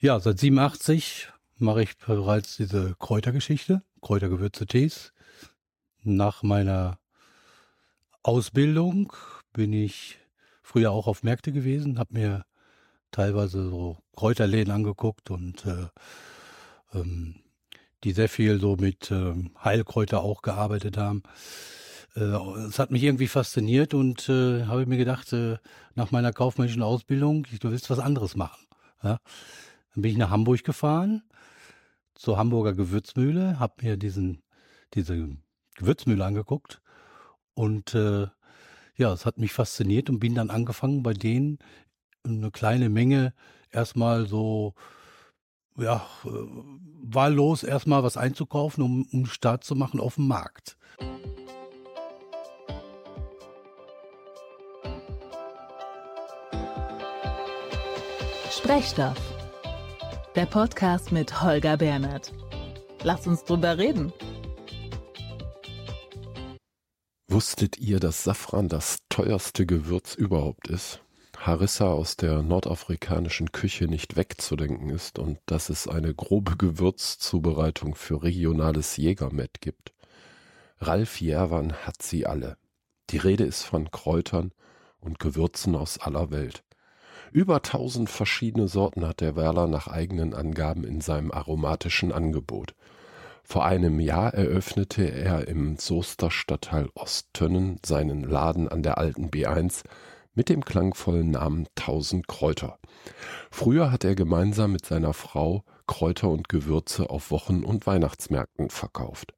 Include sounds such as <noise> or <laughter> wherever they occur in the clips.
Ja, seit 87 mache ich bereits diese Kräutergeschichte, Kräutergewürze Tees. Nach meiner Ausbildung bin ich früher auch auf Märkte gewesen, habe mir teilweise so Kräuterläden angeguckt und äh, ähm, die sehr viel so mit äh, Heilkräuter auch gearbeitet haben. Äh, es hat mich irgendwie fasziniert und äh, habe mir gedacht, äh, nach meiner kaufmännischen Ausbildung, du willst was anderes machen. Ja? Dann bin ich nach Hamburg gefahren, zur Hamburger Gewürzmühle, habe mir diesen, diese Gewürzmühle angeguckt und äh, ja, es hat mich fasziniert und bin dann angefangen, bei denen eine kleine Menge erstmal so, ja, äh, wahllos erstmal was einzukaufen, um, um Start zu machen auf dem Markt. Sprechstoff. Der Podcast mit Holger Bernhard. Lass uns drüber reden. Wusstet ihr, dass Safran das teuerste Gewürz überhaupt ist? Harissa aus der nordafrikanischen Küche nicht wegzudenken ist und dass es eine grobe Gewürzzubereitung für regionales Jägermett gibt. Ralf Jerwan hat sie alle. Die Rede ist von Kräutern und Gewürzen aus aller Welt. Über tausend verschiedene Sorten hat der Werler nach eigenen Angaben in seinem aromatischen Angebot. Vor einem Jahr eröffnete er im Soester Stadtteil Osttönnen seinen Laden an der alten B1 mit dem klangvollen Namen Tausend Kräuter. Früher hat er gemeinsam mit seiner Frau Kräuter und Gewürze auf Wochen- und Weihnachtsmärkten verkauft.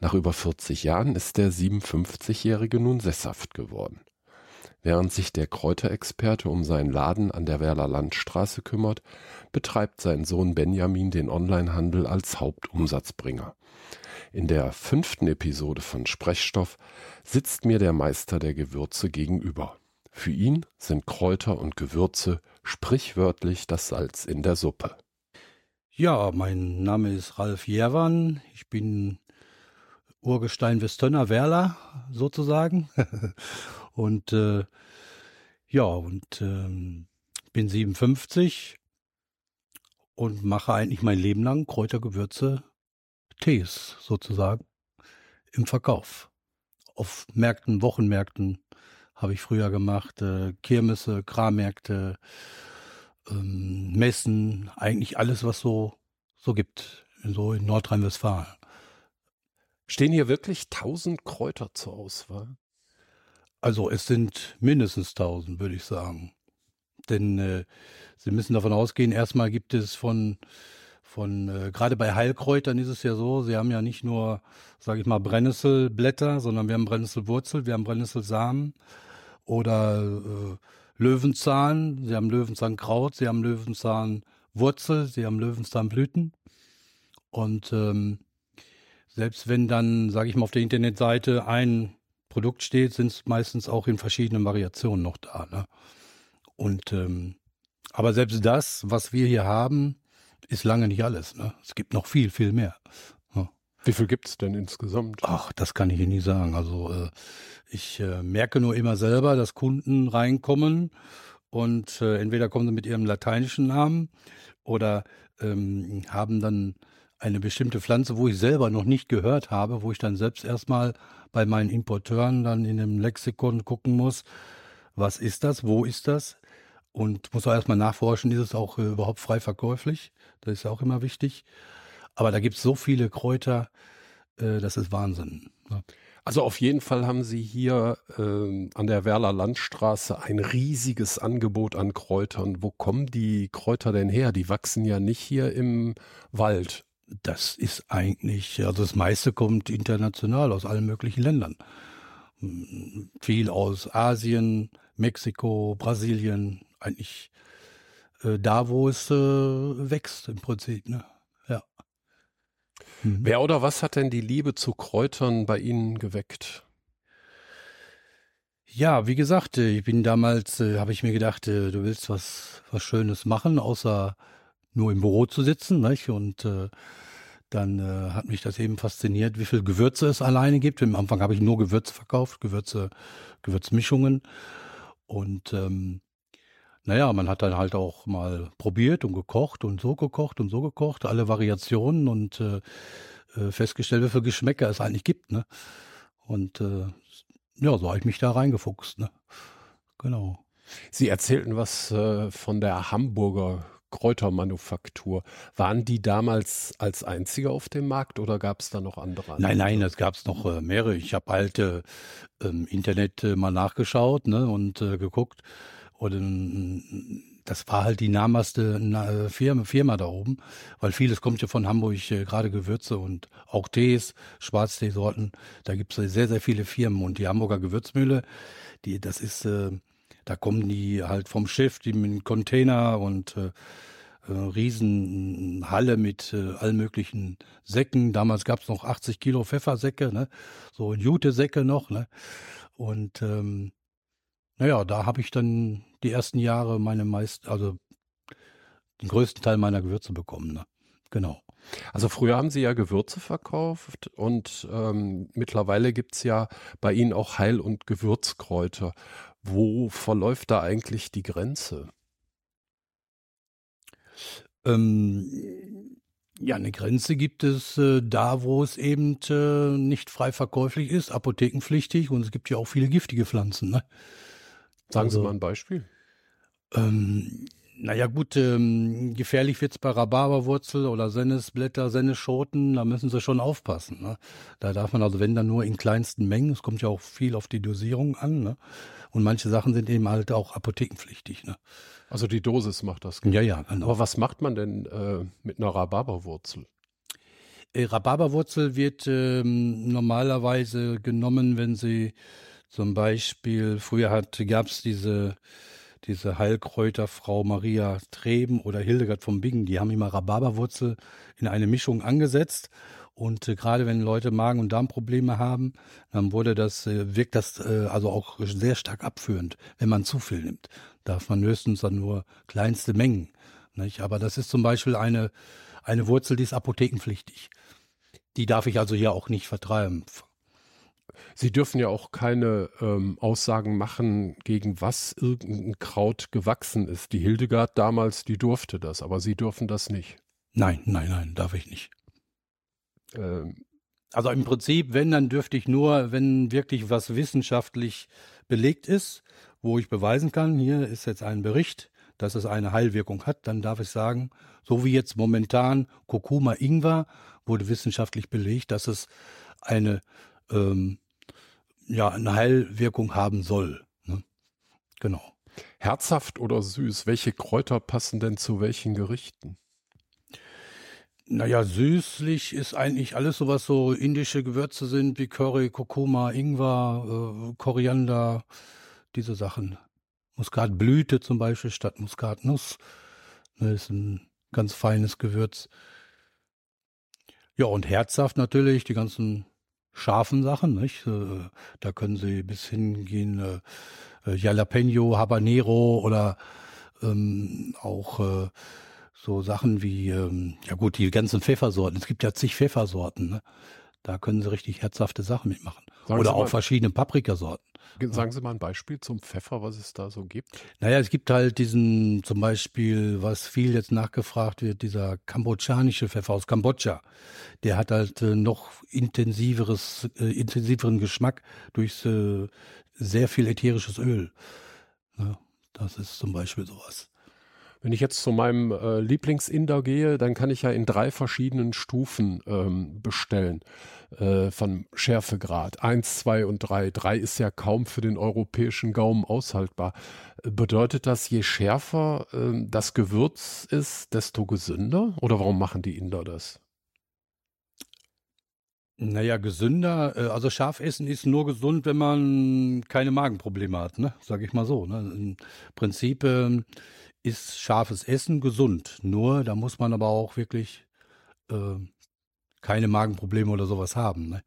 Nach über 40 Jahren ist der 57-Jährige nun sesshaft geworden. Während sich der Kräuterexperte um seinen Laden an der Werler Landstraße kümmert, betreibt sein Sohn Benjamin den Onlinehandel als Hauptumsatzbringer. In der fünften Episode von Sprechstoff sitzt mir der Meister der Gewürze gegenüber. Für ihn sind Kräuter und Gewürze sprichwörtlich das Salz in der Suppe. Ja, mein Name ist Ralf Jerwan. Ich bin Urgestein Westönner Werler sozusagen. <laughs> Und äh, ja, und ähm, bin 57 und mache eigentlich mein Leben lang Kräutergewürze, Tees sozusagen im Verkauf. Auf Märkten, Wochenmärkten habe ich früher gemacht, äh, Kirmesse, Krammärkte, ähm, Messen, eigentlich alles, was so so gibt, so in Nordrhein-Westfalen. Stehen hier wirklich tausend Kräuter zur Auswahl? Also es sind mindestens 1000, würde ich sagen. Denn äh, Sie müssen davon ausgehen, erstmal gibt es von, von äh, gerade bei Heilkräutern ist es ja so, Sie haben ja nicht nur, sage ich mal, Brennnesselblätter, sondern wir haben Brennnesselwurzel, wir haben Brennnesselsamen oder äh, Löwenzahn, Sie haben Löwenzahnkraut, Sie haben Löwenzahnwurzel, Sie haben Löwenzahnblüten. Und ähm, selbst wenn dann, sage ich mal, auf der Internetseite ein Produkt steht, sind es meistens auch in verschiedenen Variationen noch da. Ne? Und ähm, aber selbst das, was wir hier haben, ist lange nicht alles. Ne? Es gibt noch viel, viel mehr. Ja. Wie viel gibt es denn insgesamt? Ach, das kann ich Ihnen nicht sagen. Also äh, ich äh, merke nur immer selber, dass Kunden reinkommen und äh, entweder kommen sie mit ihrem lateinischen Namen oder ähm, haben dann eine bestimmte Pflanze, wo ich selber noch nicht gehört habe, wo ich dann selbst erstmal bei meinen Importeuren dann in dem Lexikon gucken muss, was ist das, wo ist das? Und muss auch erstmal nachforschen, ist es auch äh, überhaupt frei verkäuflich? Das ist ja auch immer wichtig. Aber da gibt es so viele Kräuter, äh, das ist Wahnsinn. Ne? Also auf jeden Fall haben Sie hier äh, an der Werler Landstraße ein riesiges Angebot an Kräutern. Wo kommen die Kräuter denn her? Die wachsen ja nicht hier im Wald das ist eigentlich, also das meiste kommt international aus allen möglichen Ländern. Viel aus Asien, Mexiko, Brasilien, eigentlich äh, da, wo es äh, wächst im Prinzip. Ne? Ja. Mhm. Wer oder was hat denn die Liebe zu Kräutern bei Ihnen geweckt? Ja, wie gesagt, äh, ich bin damals, äh, habe ich mir gedacht, äh, du willst was, was Schönes machen, außer nur im Büro zu sitzen, nicht? Und äh, dann äh, hat mich das eben fasziniert, wie viel Gewürze es alleine gibt. Am Anfang habe ich nur Gewürze verkauft, Gewürze, Gewürzmischungen. Und ähm, naja, man hat dann halt auch mal probiert und gekocht und so gekocht und so gekocht, alle Variationen und äh, äh festgestellt, wie viele Geschmäcker es eigentlich gibt. Ne? Und äh, ja, so habe ich mich da reingefuchst. Ne? Genau. Sie erzählten was äh, von der Hamburger Kräutermanufaktur. Waren die damals als einzige auf dem Markt oder gab es da noch andere? Nein, nein, es gab es noch äh, mehrere. Ich habe halt äh, im Internet äh, mal nachgeschaut ne, und äh, geguckt. Und ähm, das war halt die namhafte äh, Firma, Firma da oben, weil vieles kommt ja von Hamburg, äh, gerade Gewürze und auch Tees, Schwarzteesorten. Da gibt es sehr, sehr viele Firmen. Und die Hamburger Gewürzmühle, die, das ist da kommen die halt vom Schiff, die mit Container und äh, äh, Riesenhalle mit äh, allen möglichen Säcken. Damals gab es noch 80 Kilo Pfeffersäcke, ne? so Jute-Säcke noch. Ne? Und ähm, naja, da habe ich dann die ersten Jahre meine meisten, also den größten Teil meiner Gewürze bekommen. Ne? Genau. Also früher haben Sie ja Gewürze verkauft und ähm, mittlerweile gibt es ja bei Ihnen auch Heil- und Gewürzkräuter. Wo verläuft da eigentlich die Grenze? Ähm, ja, eine Grenze gibt es äh, da, wo es eben äh, nicht frei verkäuflich ist, apothekenpflichtig und es gibt ja auch viele giftige Pflanzen. Ne? Sagen also, Sie mal ein Beispiel. Ähm, naja gut, ähm, gefährlich wird's bei Rhabarberwurzel oder Sennesblätter, Senneschoten, da müssen sie schon aufpassen. Ne? Da darf man also, wenn dann nur in kleinsten Mengen, es kommt ja auch viel auf die Dosierung an, ne? Und manche Sachen sind eben halt auch apothekenpflichtig. Ne? Also die Dosis macht das. Ja, ja, genau. Aber was macht man denn äh, mit einer Rhabarberwurzel? Äh, Rhabarberwurzel wird ähm, normalerweise genommen, wenn sie zum Beispiel, früher gab es diese diese Heilkräuterfrau Maria Treben oder Hildegard von Bingen, die haben immer Rhabarberwurzel in eine Mischung angesetzt. Und äh, gerade wenn Leute Magen- und Darmprobleme haben, dann wurde das, äh, wirkt das äh, also auch sehr stark abführend, wenn man zu viel nimmt. Darf man höchstens dann nur kleinste Mengen. Nicht? Aber das ist zum Beispiel eine, eine Wurzel, die ist apothekenpflichtig. Die darf ich also hier auch nicht vertreiben. Sie dürfen ja auch keine ähm, Aussagen machen, gegen was irgendein Kraut gewachsen ist. Die Hildegard damals, die durfte das, aber Sie dürfen das nicht. Nein, nein, nein, darf ich nicht. Ähm, also im Prinzip, wenn, dann dürfte ich nur, wenn wirklich was wissenschaftlich belegt ist, wo ich beweisen kann, hier ist jetzt ein Bericht, dass es eine Heilwirkung hat, dann darf ich sagen, so wie jetzt momentan Kurkuma Ingwer wurde wissenschaftlich belegt, dass es eine ähm, ja eine Heilwirkung haben soll. Ne? Genau. Herzhaft oder süß? Welche Kräuter passen denn zu welchen Gerichten? Naja, süßlich ist eigentlich alles so, was so indische Gewürze sind, wie Curry, Kurkuma, Ingwer, äh, Koriander, diese Sachen. Muskatblüte zum Beispiel statt Muskatnuss. Das ist ein ganz feines Gewürz. Ja, und herzhaft natürlich, die ganzen scharfen Sachen, nicht? Äh, da können Sie bis hingehen, äh, äh, Jalapeno, Habanero oder ähm, auch äh, so Sachen wie, ähm, ja gut, die ganzen Pfeffersorten. Es gibt ja zig Pfeffersorten, ne? Da können Sie richtig herzhafte Sachen mitmachen. Sagen oder auch verschiedene Paprikasorten. Sagen Sie mal ein Beispiel zum Pfeffer, was es da so gibt. Naja, es gibt halt diesen, zum Beispiel, was viel jetzt nachgefragt wird, dieser kambodschanische Pfeffer aus Kambodscha. Der hat halt äh, noch intensiveres, äh, intensiveren Geschmack durch äh, sehr viel ätherisches Öl. Ja, das ist zum Beispiel sowas. Wenn ich jetzt zu meinem äh, Lieblingsinder gehe, dann kann ich ja in drei verschiedenen Stufen ähm, bestellen äh, von Schärfegrad. Eins, zwei und drei. Drei ist ja kaum für den europäischen Gaumen aushaltbar. Bedeutet das, je schärfer äh, das Gewürz ist, desto gesünder? Oder warum machen die Inder das? Naja, gesünder, äh, also scharf essen ist nur gesund, wenn man keine Magenprobleme hat, ne? Sag ich mal so. Ne? Im Prinzip ähm, ist scharfes Essen gesund. Nur, da muss man aber auch wirklich äh, keine Magenprobleme oder sowas haben. Ne?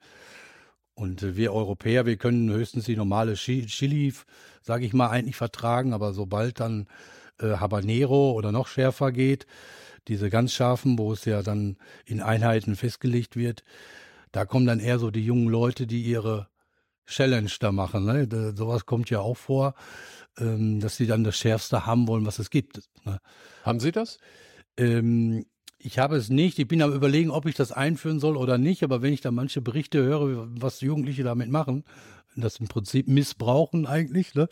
Und äh, wir Europäer, wir können höchstens die normale Chili, sage ich mal, eigentlich vertragen, aber sobald dann äh, Habanero oder noch schärfer geht, diese ganz scharfen, wo es ja dann in Einheiten festgelegt wird, da kommen dann eher so die jungen Leute, die ihre Challenge da machen. Ne? Da, sowas kommt ja auch vor, ähm, dass sie dann das Schärfste haben wollen, was es gibt. Ne? Haben Sie das? Ähm, ich habe es nicht. Ich bin am überlegen, ob ich das einführen soll oder nicht. Aber wenn ich da manche Berichte höre, was Jugendliche damit machen, das im Prinzip missbrauchen eigentlich, ne,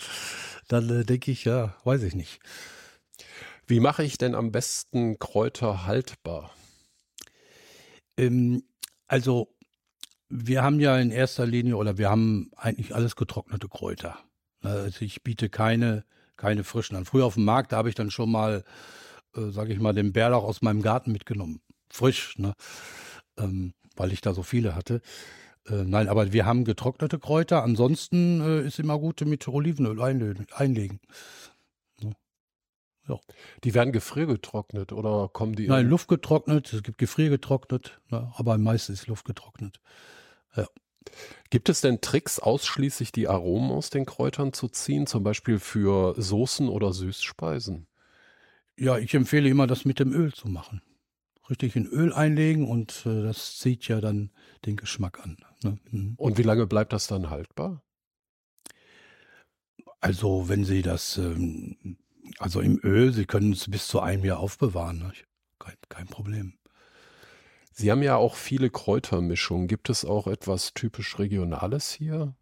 dann äh, denke ich, ja, weiß ich nicht. Wie mache ich denn am besten Kräuter haltbar? Ähm, also wir haben ja in erster Linie oder wir haben eigentlich alles getrocknete Kräuter. Also ich biete keine, keine frischen an. Früher auf dem Markt, da habe ich dann schon mal, äh, sage ich mal, den Bärlauch aus meinem Garten mitgenommen. Frisch, ne? Ähm, weil ich da so viele hatte. Äh, nein, aber wir haben getrocknete Kräuter. Ansonsten äh, ist immer gut mit Olivenöl einlegen. einlegen. Ja. Die werden gefriergetrocknet oder kommen die? Nein, luftgetrocknet. Es gibt gefriergetrocknet, ne, aber meistens ist luftgetrocknet. Ja. Gibt es denn Tricks, ausschließlich die Aromen aus den Kräutern zu ziehen, zum Beispiel für Soßen oder Süßspeisen? Ja, ich empfehle immer, das mit dem Öl zu machen. Richtig in Öl einlegen und äh, das zieht ja dann den Geschmack an. Ne? Mhm. Und wie lange bleibt das dann haltbar? Also, wenn Sie das, ähm, also im Öl, Sie können es bis zu einem Jahr aufbewahren. Ne? Kein, kein Problem. Sie haben ja auch viele Kräutermischungen. Gibt es auch etwas typisch Regionales hier?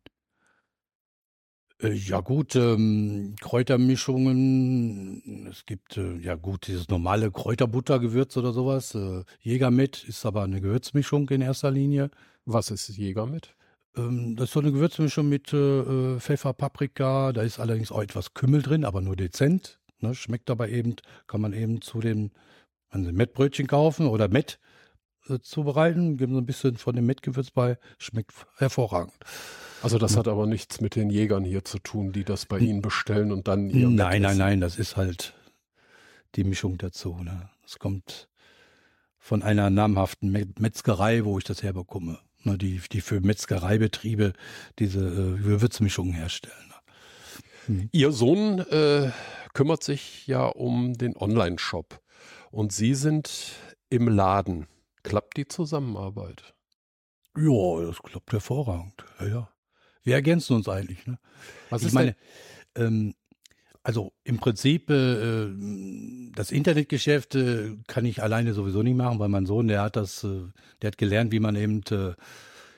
Äh, ja gut, ähm, Kräutermischungen. Es gibt äh, ja gut dieses normale Kräuterbuttergewürz oder sowas. Äh, Jägermet ist aber eine Gewürzmischung in erster Linie. Was ist Jägermet? Ähm, das ist so eine Gewürzmischung mit äh, Pfeffer, Paprika. Da ist allerdings auch etwas Kümmel drin, aber nur dezent. Ne? Schmeckt aber eben, kann man eben zu Sie Mettbrötchen kaufen oder Mett, äh, zubereiten, geben so ein bisschen von dem Mettgewürz bei, schmeckt hervorragend. Also das hat aber nichts mit den Jägern hier zu tun, die das bei Ihnen bestellen und dann ihr Nein, nein, nein, das ist halt die Mischung dazu. Ne? Das kommt von einer namhaften Metzgerei, wo ich das herbekomme. Ne? Die, die für Metzgereibetriebe diese äh, Gewürzmischungen herstellen. Mhm. Ihr Sohn äh, kümmert sich ja um den Online-Shop und Sie sind im Laden. Klappt die Zusammenarbeit? Ja, das klappt hervorragend. Ja, ja. Wir ergänzen uns eigentlich. Ne? Was ich ist meine, ähm, also im Prinzip, äh, das Internetgeschäft äh, kann ich alleine sowieso nicht machen, weil mein Sohn, der hat das, äh, der hat gelernt, wie man eben äh,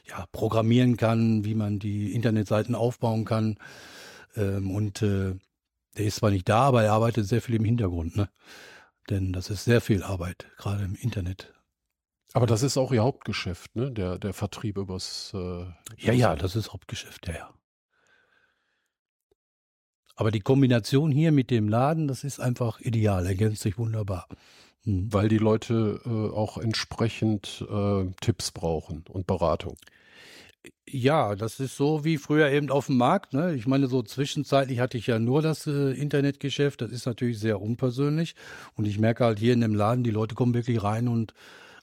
ja, programmieren kann, wie man die Internetseiten aufbauen kann. Ähm, und äh, der ist zwar nicht da, aber er arbeitet sehr viel im Hintergrund, ne? Denn das ist sehr viel Arbeit, gerade im Internet. Aber das ist auch Ihr Hauptgeschäft, ne? Der, der Vertrieb übers. Äh, ja, ja, das ist Hauptgeschäft, ja, ja. Aber die Kombination hier mit dem Laden, das ist einfach ideal, ergänzt sich wunderbar. Hm. Weil die Leute äh, auch entsprechend äh, Tipps brauchen und Beratung. Ja, das ist so wie früher eben auf dem Markt. Ne? Ich meine, so zwischenzeitlich hatte ich ja nur das äh, Internetgeschäft. Das ist natürlich sehr unpersönlich. Und ich merke halt hier in dem Laden, die Leute kommen wirklich rein und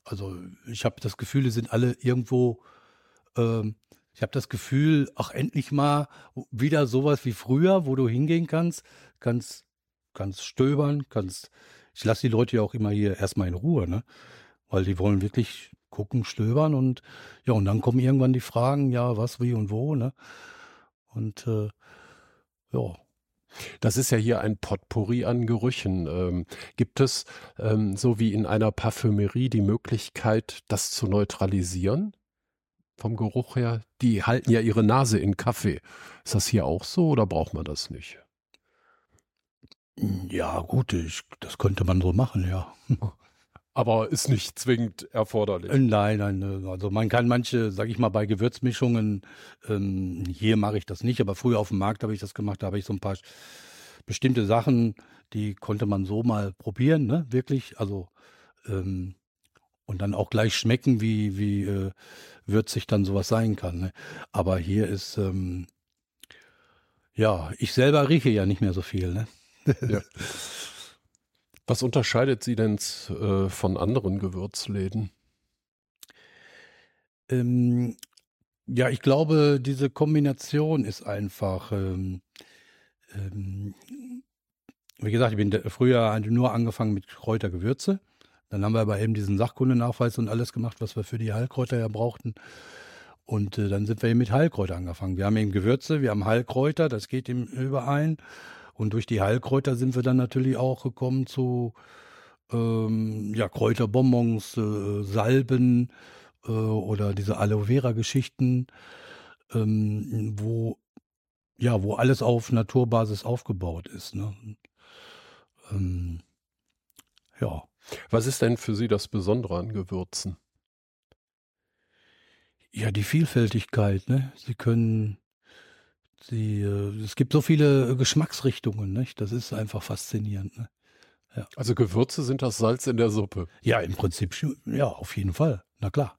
also ich habe das Gefühl, die sind alle irgendwo, ähm, ich habe das Gefühl, ach endlich mal wieder sowas wie früher, wo du hingehen kannst, kannst, kannst stöbern, kannst, ich lasse die Leute ja auch immer hier erstmal in Ruhe, ne? Weil die wollen wirklich gucken, stöbern und ja, und dann kommen irgendwann die Fragen, ja, was, wie und wo, ne? Und äh, ja, das ist ja hier ein Potpourri an Gerüchen. Ähm, gibt es, ähm, so wie in einer Parfümerie, die Möglichkeit, das zu neutralisieren? Vom Geruch her? Die halten ja ihre Nase in Kaffee. Ist das hier auch so oder braucht man das nicht? Ja, gut, ich, das könnte man so machen, ja. <laughs> Aber ist nicht zwingend erforderlich. Äh, nein, nein, also man kann manche, sag ich mal, bei Gewürzmischungen, ähm, hier mache ich das nicht, aber früher auf dem Markt habe ich das gemacht, da habe ich so ein paar bestimmte Sachen, die konnte man so mal probieren, ne, wirklich, also ähm, und dann auch gleich schmecken, wie, wie äh, würzig dann sowas sein kann. Ne? Aber hier ist, ähm, ja, ich selber rieche ja nicht mehr so viel, ne? Ja. <laughs> Was unterscheidet Sie denn äh, von anderen Gewürzläden? Ähm, ja, ich glaube, diese Kombination ist einfach. Ähm, ähm, wie gesagt, ich bin früher nur angefangen mit Kräutergewürze. Dann haben wir aber eben diesen Sachkundenachweis und alles gemacht, was wir für die Heilkräuter ja brauchten. Und äh, dann sind wir eben mit Heilkräuter angefangen. Wir haben eben Gewürze, wir haben Heilkräuter, das geht eben überein. Und durch die Heilkräuter sind wir dann natürlich auch gekommen zu ähm, ja, Kräuterbonbons, äh, Salben äh, oder diese Aloe Vera-Geschichten, ähm, wo ja, wo alles auf Naturbasis aufgebaut ist. Ne? Ähm, ja. Was ist denn für Sie das Besondere an Gewürzen? Ja, die Vielfältigkeit. Ne? Sie können, sie, äh, es gibt so viele Geschmacksrichtungen. Nicht? Das ist einfach faszinierend. Ne? Ja. Also Gewürze sind das Salz in der Suppe. Ja, im Prinzip, ja, auf jeden Fall. Na klar.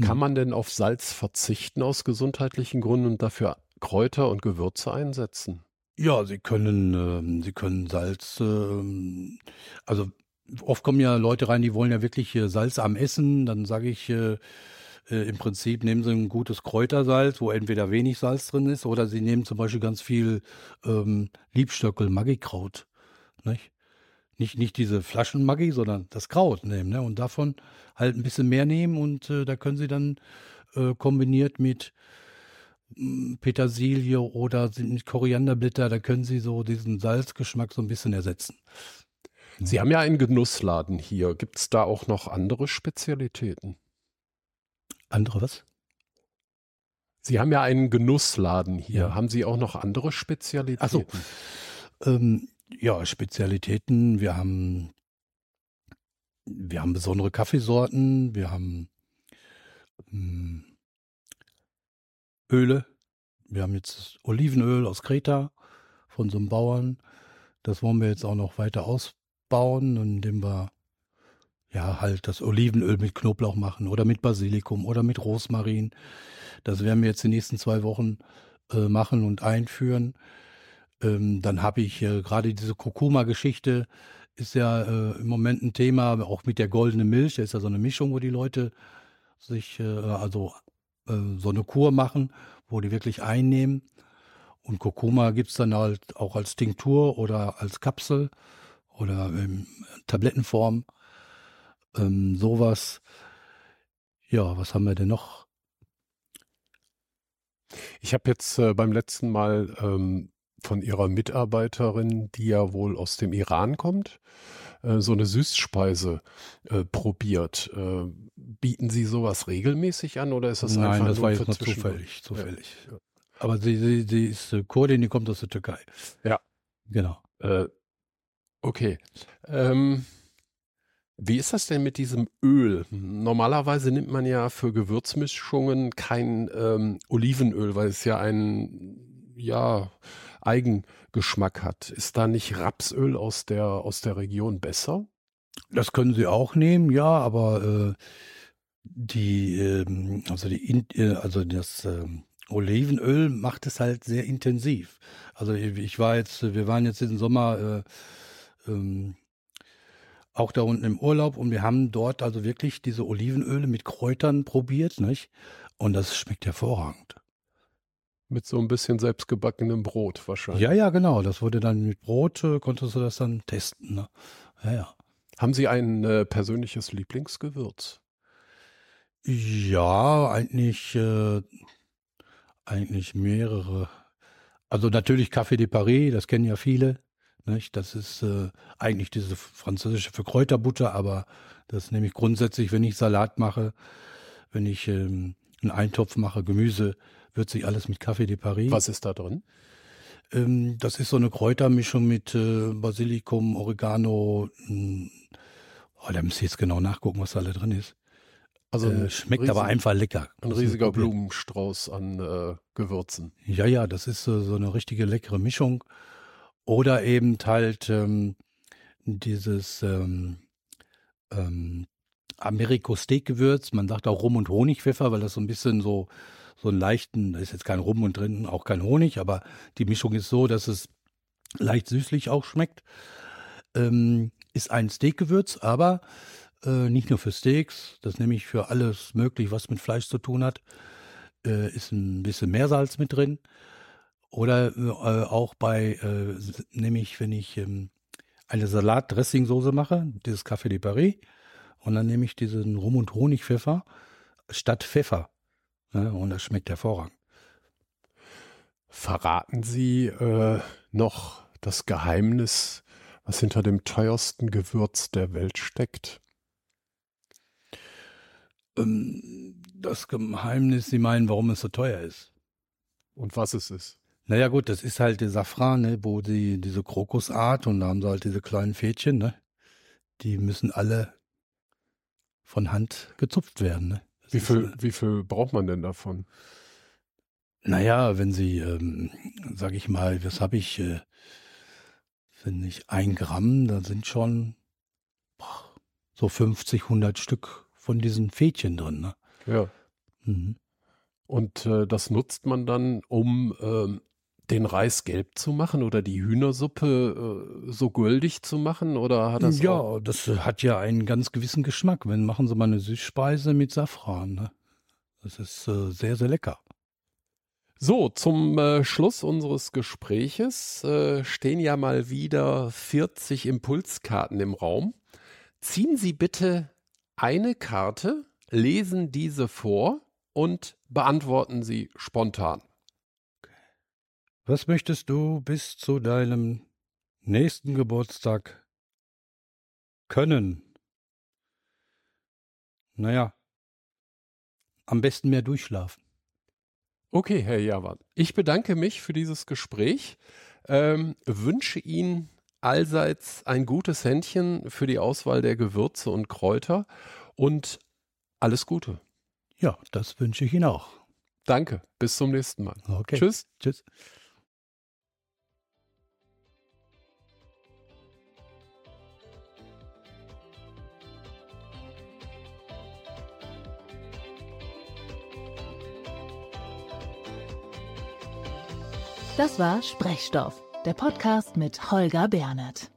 Kann mhm. man denn auf Salz verzichten aus gesundheitlichen Gründen und dafür Kräuter und Gewürze einsetzen? Ja, Sie können, ähm, Sie können Salz, ähm, also oft kommen ja Leute rein, die wollen ja wirklich äh, Salz am Essen. Dann sage ich äh, äh, im Prinzip, nehmen Sie ein gutes Kräutersalz, wo entweder wenig Salz drin ist, oder Sie nehmen zum Beispiel ganz viel ähm, Liebstöckel, Maggikraut. Nicht? Nicht, nicht diese Flaschenmaggi, sondern das Kraut nehmen. Ne? Und davon halt ein bisschen mehr nehmen und äh, da können Sie dann äh, kombiniert mit hm, Petersilie oder mit Korianderblätter, da können Sie so diesen Salzgeschmack so ein bisschen ersetzen. Sie haben ja einen Genussladen hier. Gibt es da auch noch andere Spezialitäten? Andere was? Sie haben ja einen Genussladen hier. Ja. Haben Sie auch noch andere Spezialitäten? Ach so. Ähm, ja, Spezialitäten. Wir haben, wir haben besondere Kaffeesorten. Wir haben ähm, Öle. Wir haben jetzt Olivenöl aus Kreta von so einem Bauern. Das wollen wir jetzt auch noch weiter ausbauen, indem wir ja halt das Olivenöl mit Knoblauch machen oder mit Basilikum oder mit Rosmarin. Das werden wir jetzt die nächsten zwei Wochen äh, machen und einführen. Ähm, dann habe ich äh, gerade diese Kurkuma-Geschichte, ist ja äh, im Moment ein Thema, auch mit der goldenen Milch. Da ist ja so eine Mischung, wo die Leute sich äh, also äh, so eine Kur machen, wo die wirklich einnehmen. Und Kurkuma gibt es dann halt auch als Tinktur oder als Kapsel oder in Tablettenform. Ähm, sowas. Ja, was haben wir denn noch? Ich habe jetzt äh, beim letzten Mal ähm, von ihrer Mitarbeiterin, die ja wohl aus dem Iran kommt, äh, so eine Süßspeise äh, probiert. Äh, bieten Sie sowas regelmäßig an oder ist das Nein, einfach das nur war jetzt nur zufällig, zufällig. Ja. Aber sie, sie, sie ist äh, Kurdin, die kommt aus der Türkei. Ja. Genau. Äh, okay. Ähm, wie ist das denn mit diesem Öl? Normalerweise nimmt man ja für Gewürzmischungen kein ähm, Olivenöl, weil es ja ein, ja, Eigengeschmack hat. Ist da nicht Rapsöl aus der, aus der Region besser? Das können Sie auch nehmen, ja, aber äh, die, ähm, also die, äh, also das äh, Olivenöl macht es halt sehr intensiv. Also ich war jetzt, wir waren jetzt diesen Sommer äh, ähm, auch da unten im Urlaub und wir haben dort also wirklich diese Olivenöle mit Kräutern probiert, nicht? Und das schmeckt hervorragend. Mit so ein bisschen selbstgebackenem Brot wahrscheinlich. Ja, ja, genau. Das wurde dann mit Brot, äh, konntest du das dann testen. Ne? Ja, ja. Haben Sie ein äh, persönliches Lieblingsgewürz? Ja, eigentlich, äh, eigentlich mehrere. Also natürlich Café de Paris, das kennen ja viele. Nicht? Das ist äh, eigentlich diese französische für Kräuterbutter, aber das nehme ich grundsätzlich, wenn ich Salat mache, wenn ich ähm, einen Eintopf mache, Gemüse, wird sich alles mit Kaffee de Paris. Was ist da drin? Ähm, das ist so eine Kräutermischung mit äh, Basilikum, Oregano. Mh, oh, da müsst ihr jetzt genau nachgucken, was da alle drin ist. Also äh, schmeckt riesig, aber einfach lecker. Ein riesiger Blumenstrauß an äh, Gewürzen. Ja, ja, das ist so, so eine richtige leckere Mischung. Oder eben halt ähm, dieses ähm, ähm, Americo Steak Gewürz. Man sagt auch Rum und Honigpfeffer, weil das so ein bisschen so so einen leichten, da ist jetzt kein Rum und drin, auch kein Honig, aber die Mischung ist so, dass es leicht süßlich auch schmeckt. Ähm, ist ein Steakgewürz, aber äh, nicht nur für Steaks, das nehme ich für alles möglich, was mit Fleisch zu tun hat. Äh, ist ein bisschen Meersalz mit drin. Oder äh, auch bei, äh, nehme ich, wenn ich ähm, eine Salat-Dressing-Soße mache, dieses Café de Paris, und dann nehme ich diesen Rum- und Honigpfeffer statt Pfeffer. Ne? Und das schmeckt hervorragend. Verraten Sie äh, noch das Geheimnis, was hinter dem teuersten Gewürz der Welt steckt? Ähm, das Geheimnis, Sie meinen, warum es so teuer ist. Und was es ist? Naja gut, das ist halt der Safran, ne, wo die, diese Krokusart und da haben sie halt diese kleinen Fädchen, ne? Die müssen alle von Hand gezupft werden. Ne? Wie viel, ist, wie viel braucht man denn davon? Naja, wenn Sie, ähm, sag ich mal, was habe ich, äh, wenn nicht ein Gramm, da sind schon boah, so 50, 100 Stück von diesen Fädchen drin. Ne? Ja. Mhm. Und äh, das nutzt man dann, um ähm, den Reis gelb zu machen oder die Hühnersuppe äh, so goldig zu machen? Oder hat das ja, auch? das hat ja einen ganz gewissen Geschmack. Wenn machen Sie mal eine Süßspeise mit Safran. Ne? Das ist äh, sehr, sehr lecker. So, zum äh, Schluss unseres Gespräches äh, stehen ja mal wieder 40 Impulskarten im Raum. Ziehen Sie bitte eine Karte, lesen diese vor und beantworten sie spontan. Was möchtest du bis zu deinem nächsten Geburtstag können? Naja, am besten mehr durchschlafen. Okay, Herr Jawan. Ich bedanke mich für dieses Gespräch, ähm, wünsche Ihnen allseits ein gutes Händchen für die Auswahl der Gewürze und Kräuter und alles Gute. Ja, das wünsche ich Ihnen auch. Danke, bis zum nächsten Mal. Okay. Tschüss. Tschüss. Das war Sprechstoff, der Podcast mit Holger Bernert.